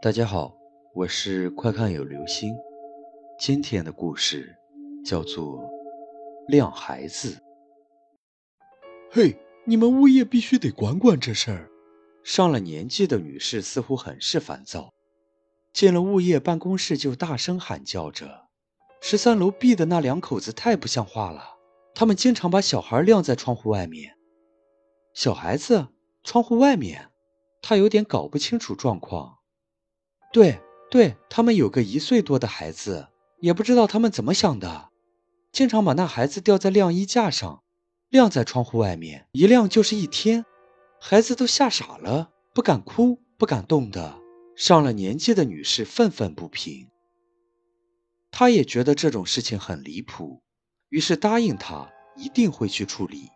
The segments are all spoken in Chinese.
大家好，我是快看有流星。今天的故事叫做《晾孩子》。嘿，你们物业必须得管管这事儿。上了年纪的女士似乎很是烦躁，进了物业办公室就大声喊叫着：“十三楼 B 的那两口子太不像话了，他们经常把小孩晾在窗户外面。”小孩子，窗户外面，他有点搞不清楚状况。对对，他们有个一岁多的孩子，也不知道他们怎么想的，经常把那孩子吊在晾衣架上，晾在窗户外面，一晾就是一天，孩子都吓傻了，不敢哭，不敢动的。上了年纪的女士愤愤不平，她也觉得这种事情很离谱，于是答应他一定会去处理。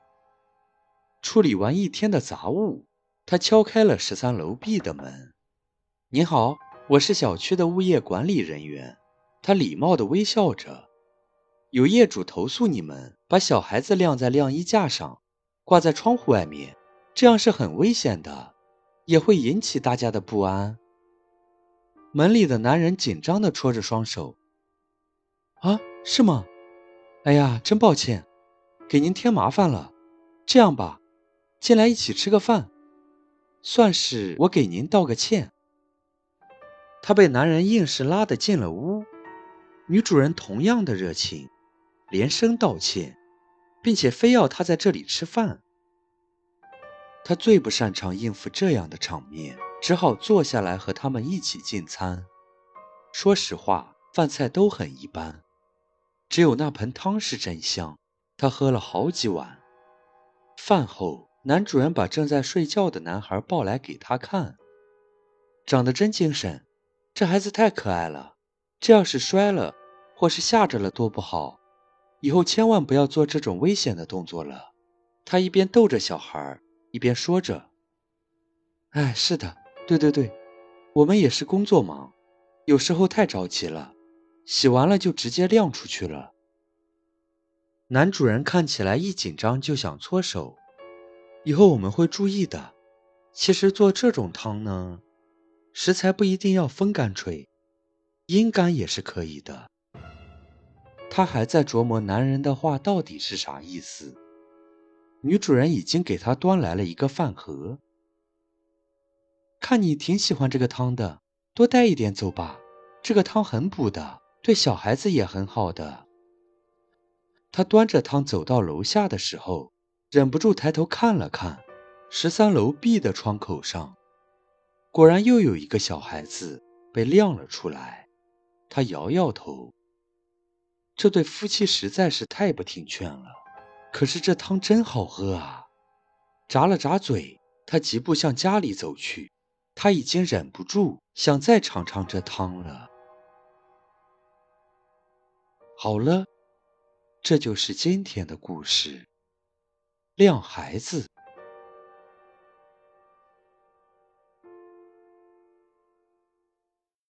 处理完一天的杂物，她敲开了十三楼 B 的门，您好。我是小区的物业管理人员，他礼貌地微笑着。有业主投诉你们把小孩子晾在晾衣架上，挂在窗户外面，这样是很危险的，也会引起大家的不安。门里的男人紧张地戳着双手。啊，是吗？哎呀，真抱歉，给您添麻烦了。这样吧，进来一起吃个饭，算是我给您道个歉。她被男人硬是拉得进了屋，女主人同样的热情，连声道歉，并且非要她在这里吃饭。她最不擅长应付这样的场面，只好坐下来和他们一起进餐。说实话，饭菜都很一般，只有那盆汤是真香，她喝了好几碗。饭后，男主人把正在睡觉的男孩抱来给她看，长得真精神。这孩子太可爱了，这要是摔了，或是吓着了，多不好！以后千万不要做这种危险的动作了。他一边逗着小孩，一边说着：“哎，是的，对对对，我们也是工作忙，有时候太着急了，洗完了就直接晾出去了。”男主人看起来一紧张就想搓手，以后我们会注意的。其实做这种汤呢。食材不一定要风干吹，阴干也是可以的。他还在琢磨男人的话到底是啥意思。女主人已经给他端来了一个饭盒，看你挺喜欢这个汤的，多带一点走吧。这个汤很补的，对小孩子也很好的。他端着汤走到楼下的时候，忍不住抬头看了看十三楼 B 的窗口上。果然又有一个小孩子被晾了出来，他摇摇头。这对夫妻实在是太不听劝了。可是这汤真好喝啊！咂了咂嘴，他疾步向家里走去。他已经忍不住想再尝尝这汤了。好了，这就是今天的故事。晾孩子。